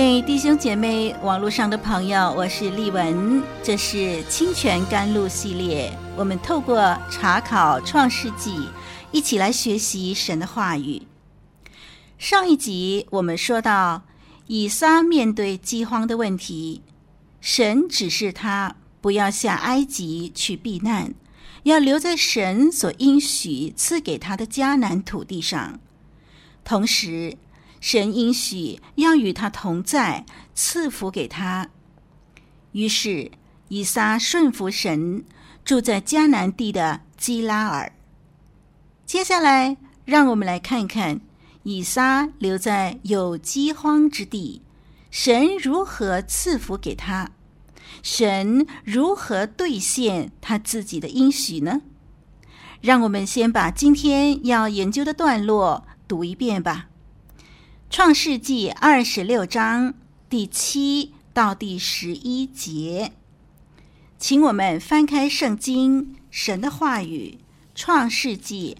内弟兄姐妹，网络上的朋友，我是丽文，这是清泉甘露系列。我们透过查考创世纪，一起来学习神的话语。上一集我们说到，以撒面对饥荒的问题，神指示他不要下埃及去避难，要留在神所应许赐给他的迦南土地上，同时。神应许要与他同在，赐福给他。于是以撒顺服神，住在迦南地的基拉尔。接下来，让我们来看看以撒留在有饥荒之地，神如何赐福给他，神如何兑现他自己的应许呢？让我们先把今天要研究的段落读一遍吧。创世纪二十六章第七到第十一节，请我们翻开圣经，神的话语。创世纪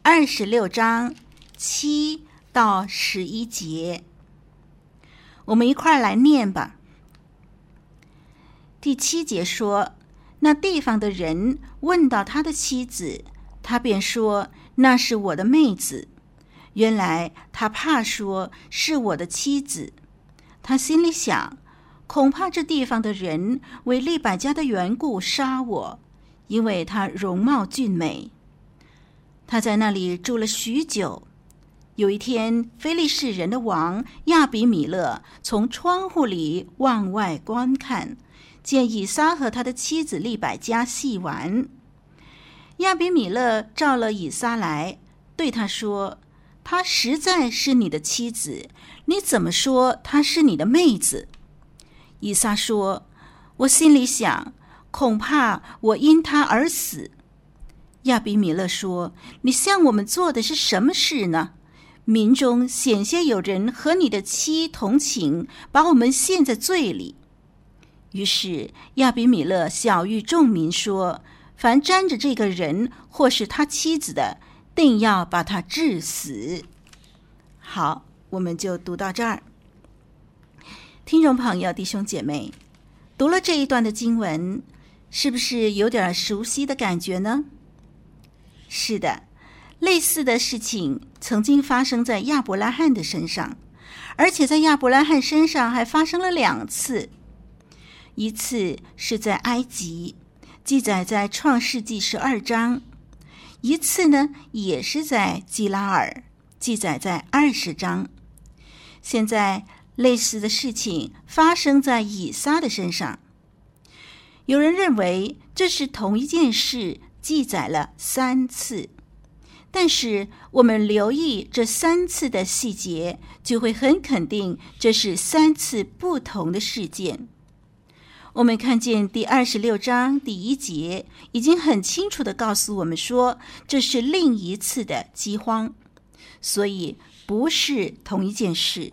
二十六章七到十一节，我们一块儿来念吧。第七节说：“那地方的人问到他的妻子，他便说：‘那是我的妹子。’”原来他怕说是我的妻子，他心里想，恐怕这地方的人为利百加的缘故杀我，因为她容貌俊美。他在那里住了许久。有一天，非利士人的王亚比米勒从窗户里往外观看，见以撒和他的妻子利百加戏玩。亚比米勒召了以撒来，对他说。她实在是你的妻子，你怎么说她是你的妹子？以撒说：“我心里想，恐怕我因她而死。”亚比米勒说：“你向我们做的是什么事呢？民中险些有人和你的妻同寝，把我们陷在罪里。”于是亚比米勒晓谕众民说：“凡沾着这个人或是他妻子的。”定要把他治死。好，我们就读到这儿。听众朋友、弟兄姐妹，读了这一段的经文，是不是有点熟悉的感觉呢？是的，类似的事情曾经发生在亚伯拉罕的身上，而且在亚伯拉罕身上还发生了两次。一次是在埃及，记载在创世纪十二章。一次呢，也是在基拉尔，记载在二十章。现在类似的事情发生在以撒的身上。有人认为这是同一件事，记载了三次。但是我们留意这三次的细节，就会很肯定这是三次不同的事件。我们看见第二十六章第一节已经很清楚的告诉我们说，这是另一次的饥荒，所以不是同一件事。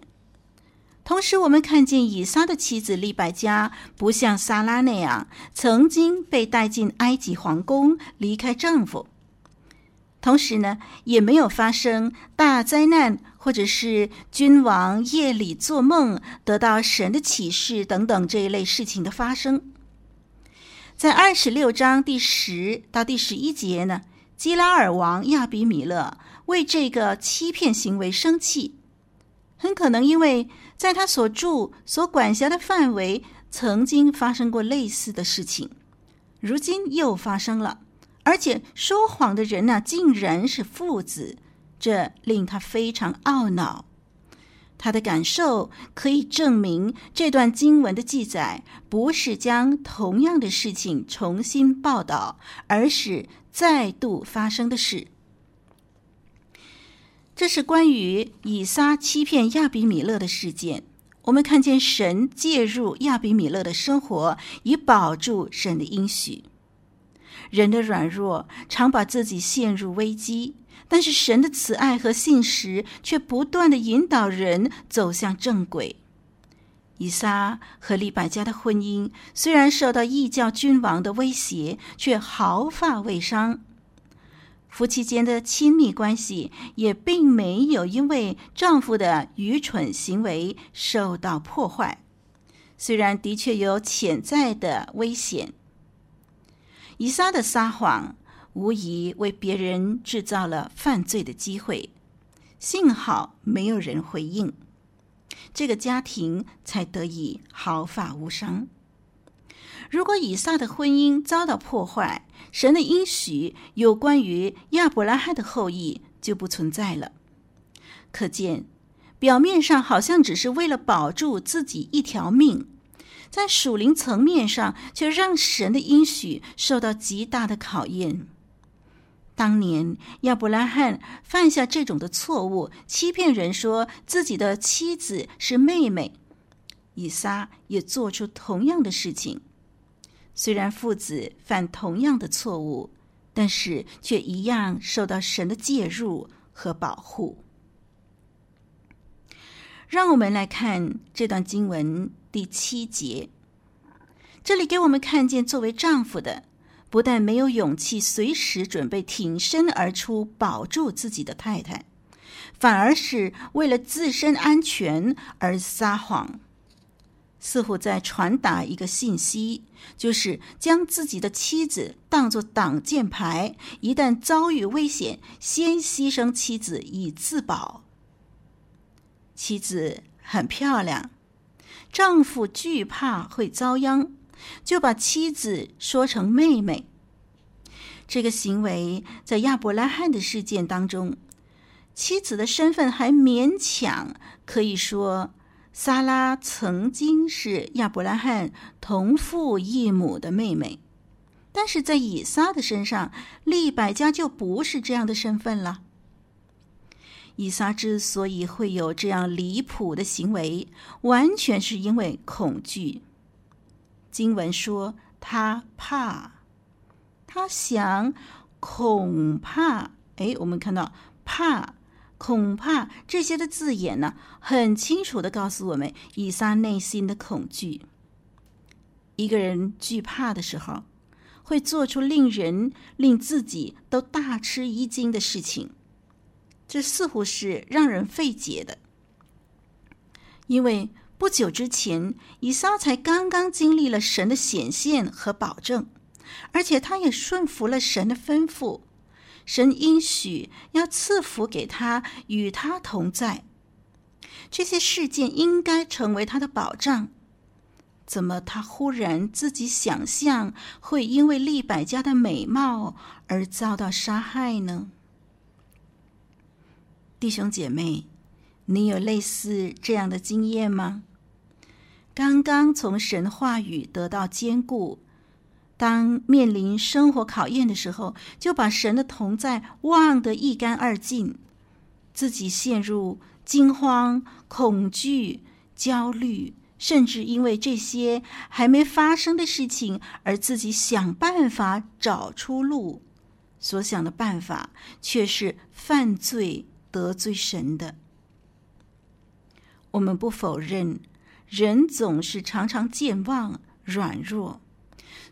同时，我们看见以撒的妻子利百加不像撒拉那样曾经被带进埃及皇宫，离开丈夫。同时呢，也没有发生大灾难，或者是君王夜里做梦得到神的启示等等这一类事情的发生。在二十六章第十到第十一节呢，基拉尔王亚比米勒为这个欺骗行为生气，很可能因为在他所住、所管辖的范围曾经发生过类似的事情，如今又发生了。而且说谎的人呢、竟然是父子，这令他非常懊恼。他的感受可以证明，这段经文的记载不是将同样的事情重新报道，而是再度发生的事。这是关于以撒欺骗亚比米勒的事件。我们看见神介入亚比米勒的生活，以保住神的应许。人的软弱常把自己陷入危机，但是神的慈爱和信实却不断的引导人走向正轨。以撒和利百加的婚姻虽然受到异教君王的威胁，却毫发未伤。夫妻间的亲密关系也并没有因为丈夫的愚蠢行为受到破坏，虽然的确有潜在的危险。以撒的撒谎无疑为别人制造了犯罪的机会，幸好没有人回应，这个家庭才得以毫发无伤。如果以撒的婚姻遭到破坏，神的应许有关于亚伯拉罕的后裔就不存在了。可见，表面上好像只是为了保住自己一条命。在属灵层面上，却让神的应许受到极大的考验。当年亚伯拉罕犯下这种的错误，欺骗人说自己的妻子是妹妹，以撒也做出同样的事情。虽然父子犯同样的错误，但是却一样受到神的介入和保护。让我们来看这段经文。第七节，这里给我们看见，作为丈夫的，不但没有勇气随时准备挺身而出保住自己的太太，反而是为了自身安全而撒谎，似乎在传达一个信息，就是将自己的妻子当作挡箭牌，一旦遭遇危险，先牺牲妻子以自保。妻子很漂亮。丈夫惧怕会遭殃，就把妻子说成妹妹。这个行为在亚伯拉罕的事件当中，妻子的身份还勉强可以说，撒拉曾经是亚伯拉罕同父异母的妹妹，但是在以撒的身上，利百加就不是这样的身份了。以撒之所以会有这样离谱的行为，完全是因为恐惧。经文说他怕，他想，恐怕。哎，我们看到怕、恐怕这些的字眼呢，很清楚的告诉我们以撒内心的恐惧。一个人惧怕的时候，会做出令人、令自己都大吃一惊的事情。这似乎是让人费解的，因为不久之前，以撒才刚刚经历了神的显现和保证，而且他也顺服了神的吩咐，神应许要赐福给他，与他同在。这些事件应该成为他的保障，怎么他忽然自己想象会因为利百加的美貌而遭到杀害呢？弟兄姐妹，你有类似这样的经验吗？刚刚从神话语得到坚固，当面临生活考验的时候，就把神的同在忘得一干二净，自己陷入惊慌、恐惧、焦虑，甚至因为这些还没发生的事情而自己想办法找出路，所想的办法却是犯罪。得罪神的，我们不否认，人总是常常健忘、软弱。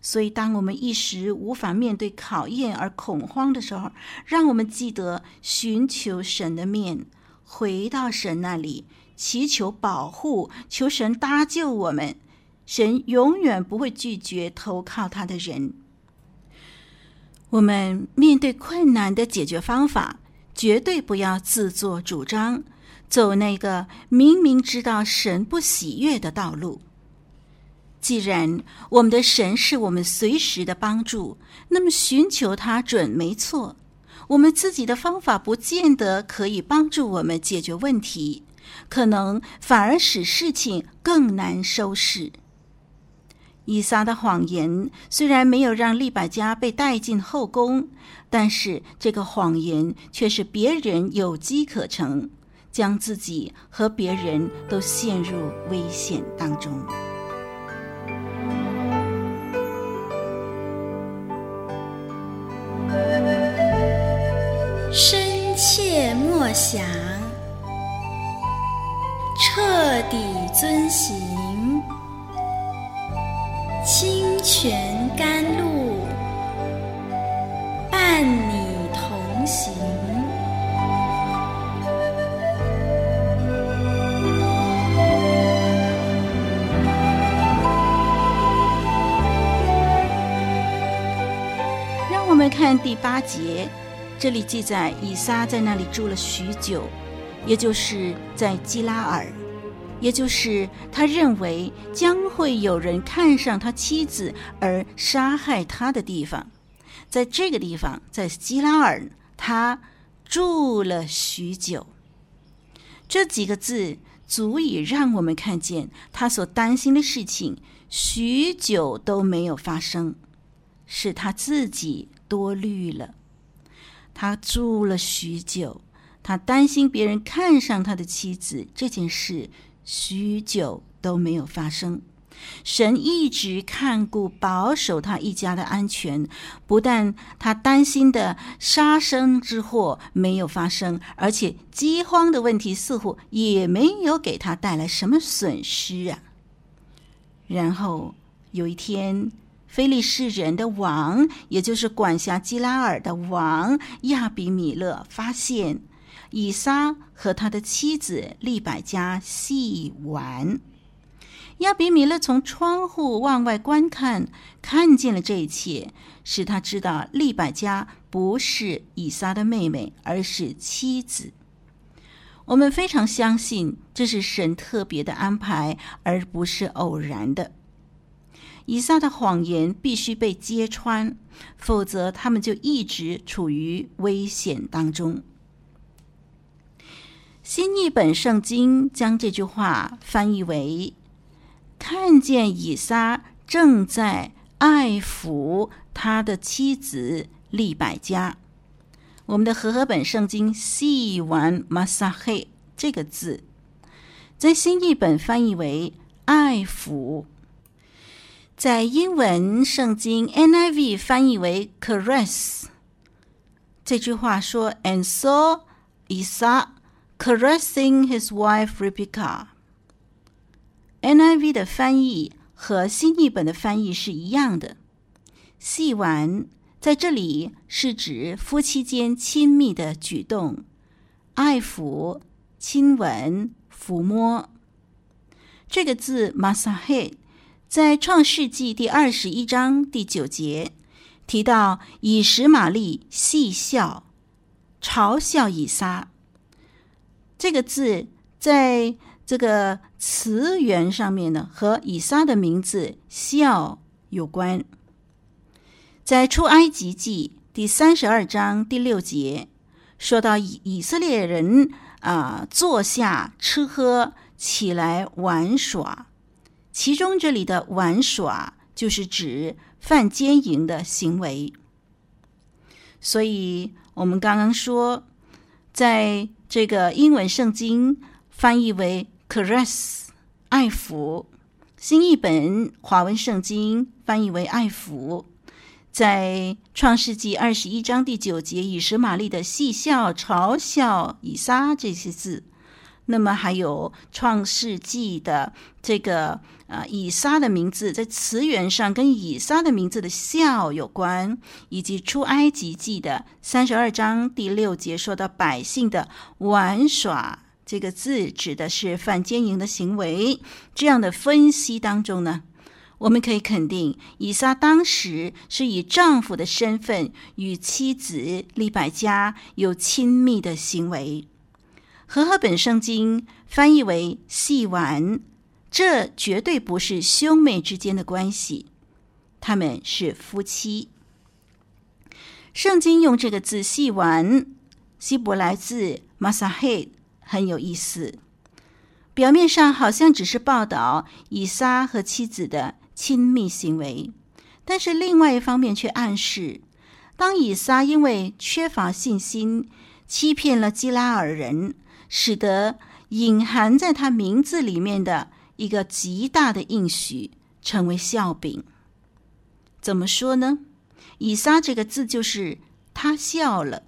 所以，当我们一时无法面对考验而恐慌的时候，让我们记得寻求神的面，回到神那里，祈求保护，求神搭救我们。神永远不会拒绝投靠他的人。我们面对困难的解决方法，绝对不要自作主张，走那个明明知道神不喜悦的道路。既然我们的神是我们随时的帮助，那么寻求他准没错。我们自己的方法不见得可以帮助我们解决问题，可能反而使事情更难收拾。以撒的谎言虽然没有让利百加被带进后宫，但是这个谎言却是别人有机可乘，将自己和别人都陷入危险当中。深切默想，彻底遵行，清泉甘露，看第八节。这里记载，以撒在那里住了许久，也就是在基拉尔，也就是他认为将会有人看上他妻子而杀害他的地方。在这个地方，在基拉尔，他住了许久。这几个字足以让我们看见他所担心的事情许久都没有发生，是他自己多虑了。他住了许久，他担心别人看上他的妻子这件事，许久都没有发生。神一直看顾保守他一家的安全，不但他担心的杀生之祸没有发生，而且饥荒的问题似乎也没有给他带来什么损失啊。然后有一天。非利士人的王，也就是管辖基拉尔的王亚比米勒，发现以撒和他的妻子利百加戏玩。亚比米勒从窗户往外观看，看见了这一切，使他知道利百加不是以撒的妹妹，而是妻子。我们非常相信这是神特别的安排，而不是偶然的。以撒的谎言必须被揭穿，否则他们就一直处于危险当中。新译本圣经将这句话翻译为：“看见以撒正在爱抚他的妻子利百加。”我们的和合本圣经细玩马撒黑这个字，在新译本翻译为“爱抚”。在英文圣经 NIV 翻译为 caress，这句话说，And saw Isaac caressing his wife Rebekah。NIV 的翻译和新译本的翻译是一样的。细玩在这里是指夫妻间亲密的举动，爱抚、亲吻、抚摸。这个字 masaheh 在创世纪第二十一章第九节提到，以实玛利戏笑，嘲笑以撒。这个字在这个词源上面呢，和以撒的名字“笑”有关。在出埃及记第三十二章第六节，说到以以色列人啊、坐下吃喝，起来玩耍。其中这里的玩耍就是指犯奸淫的行为，所以我们刚刚说，在这个英文圣经翻译为 caress 爱抚，新译本华文圣经翻译为爱抚，在创世纪二十一章第九节以实玛利的戏笑嘲笑以撒这些字。那么还有《创世纪》的这个呃以撒的名字，在词源上跟以撒的名字的笑有关，以及《出埃及记》的三十二章第六节说到百姓的玩耍，这个字指的是犯奸淫的行为。这样的分析当中呢，我们可以肯定，以撒当时是以丈夫的身份与妻子利百加有亲密的行为。和合本圣经翻译为“戏玩”，这绝对不是兄妹之间的关系，他们是夫妻。圣经用这个字“细玩”，希伯来字 “masahid” 很有意思。表面上好像只是报道以撒和妻子的亲密行为，但是另外一方面却暗示，当以撒因为缺乏信心，欺骗了基拉尔人。使得隐含在他名字里面的一个极大的应许成为笑柄。怎么说呢？以撒这个字就是他笑了。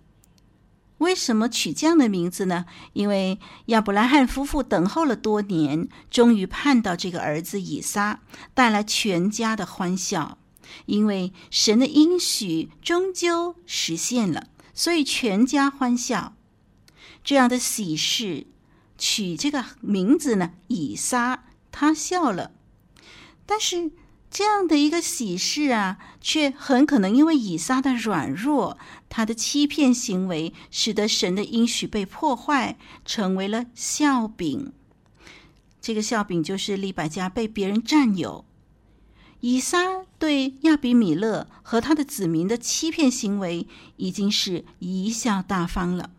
为什么取这样的名字呢？因为亚伯拉罕夫妇等候了多年，终于盼到这个儿子以撒，带来全家的欢笑。因为神的应许终究实现了，所以全家欢笑。这样的喜事，取这个名字呢，以撒，他笑了。但是这样的一个喜事啊，却很可能因为以撒的软弱，他的欺骗行为，使得神的应许被破坏，成为了笑柄。这个笑柄就是利百加被别人占有。以撒对亚比米勒和他的子民的欺骗行为，已经是贻笑大方了。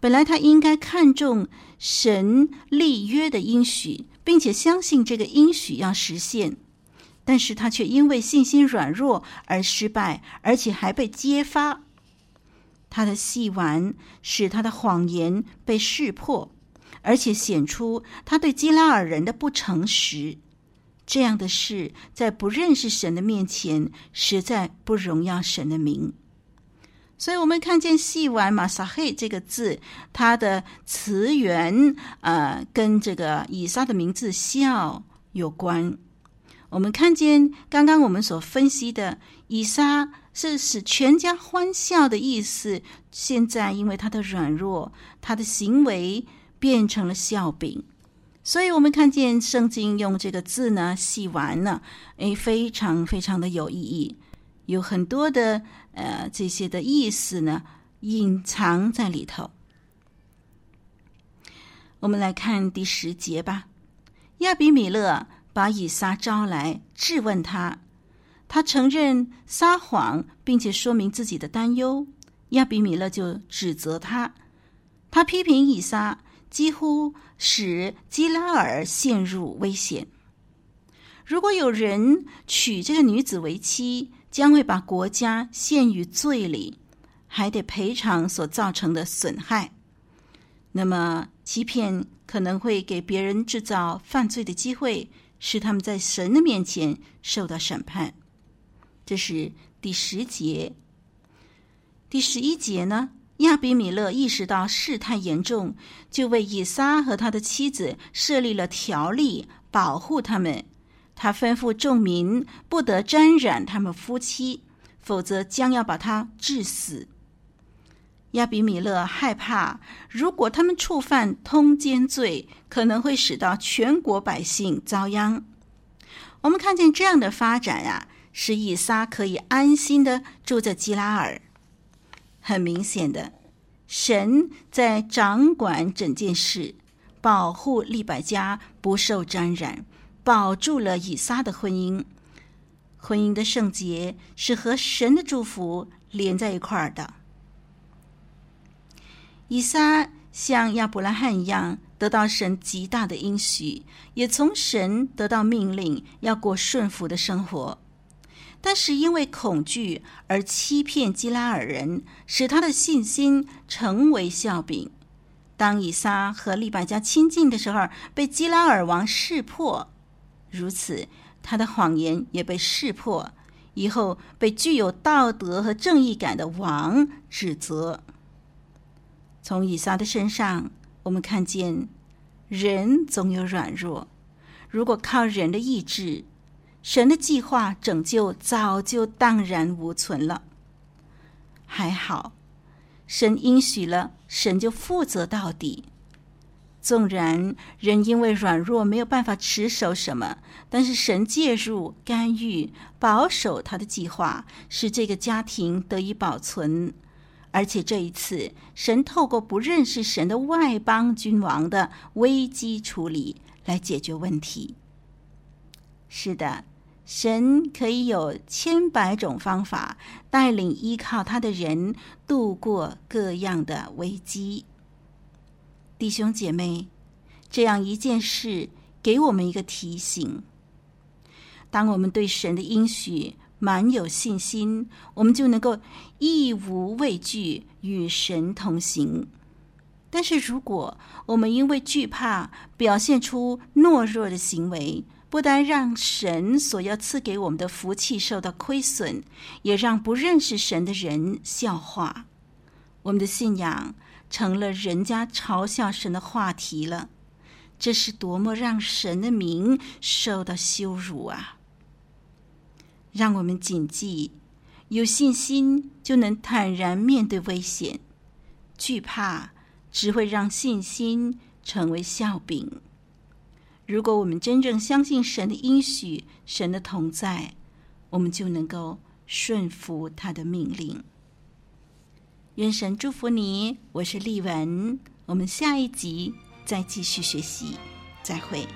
本来他应该看重神立约的应许，并且相信这个应许要实现，但是他却因为信心软弱而失败，而且还被揭发。他的戏玩使他的谎言被识破，而且显出他对基拉尔人的不诚实。这样的事在不认识神的面前，实在不荣耀神的名。所以，我们看见“戏玩”马撒黑这个字，它的词源呃，跟这个以撒的名字“笑”有关。我们看见刚刚我们所分析的，以撒是使全家欢笑的意思。现在，因为他的软弱，他的行为变成了笑柄。所以，我们看见圣经用这个字呢，“戏玩”呢，诶，非常非常的有意义。有很多的呃这些的意思呢，隐藏在里头。我们来看第十节吧。亚比米勒把以撒招来质问他，他承认撒谎，并且说明自己的担忧。亚比米勒就指责他，他批评以撒，几乎使基拉尔陷入危险。如果有人娶这个女子为妻，将会把国家陷于罪里，还得赔偿所造成的损害。那么，欺骗可能会给别人制造犯罪的机会，使他们在神的面前受到审判。这是第十节。第十一节呢？亚比米勒意识到事态严重，就为以撒和他的妻子设立了条例，保护他们。他吩咐众民不得沾染他们夫妻，否则将要把他治死。亚比米勒害怕，如果他们触犯通奸罪，可能会使到全国百姓遭殃。我们看见这样的发展啊，使以撒可以安心的住在基拉尔。很明显的，神在掌管整件事，保护利百加不受沾染。保住了以撒的婚姻，婚姻的圣洁是和神的祝福连在一块儿的。以撒像亚伯拉罕一样得到神极大的应许，也从神得到命令要过顺服的生活，但是因为恐惧而欺骗基拉尔人，使他的信心成为笑柄。当以撒和利百加亲近的时候，被基拉尔王识破。如此，他的谎言也被识破，以后被具有道德和正义感的王指责。从以撒的身上，我们看见人总有软弱。如果靠人的意志，神的计划拯救早就荡然无存了。还好，神应许了，神就负责到底。纵然人因为软弱没有办法持守什么，但是神介入、干预、保守他的计划，使这个家庭得以保存。而且这一次，神透过不认识神的外邦君王的危机处理来解决问题。是的，神可以有千百种方法带领依靠他的人度过各样的危机。弟兄姐妹，这样一件事给我们一个提醒：当我们对神的应许满有信心，我们就能够义无畏惧与神同行。但是，如果我们因为惧怕表现出懦弱的行为，不但让神所要赐给我们的福气受到亏损，也让不认识神的人笑话我们的信仰。成了人家嘲笑神的话题了，这是多么让神的名受到羞辱啊！让我们谨记，有信心就能坦然面对危险，惧怕只会让信心成为笑柄。如果我们真正相信神的应许、神的同在，我们就能够顺服他的命令。愿神祝福你，我是丽文，我们下一集再继续学习，再会。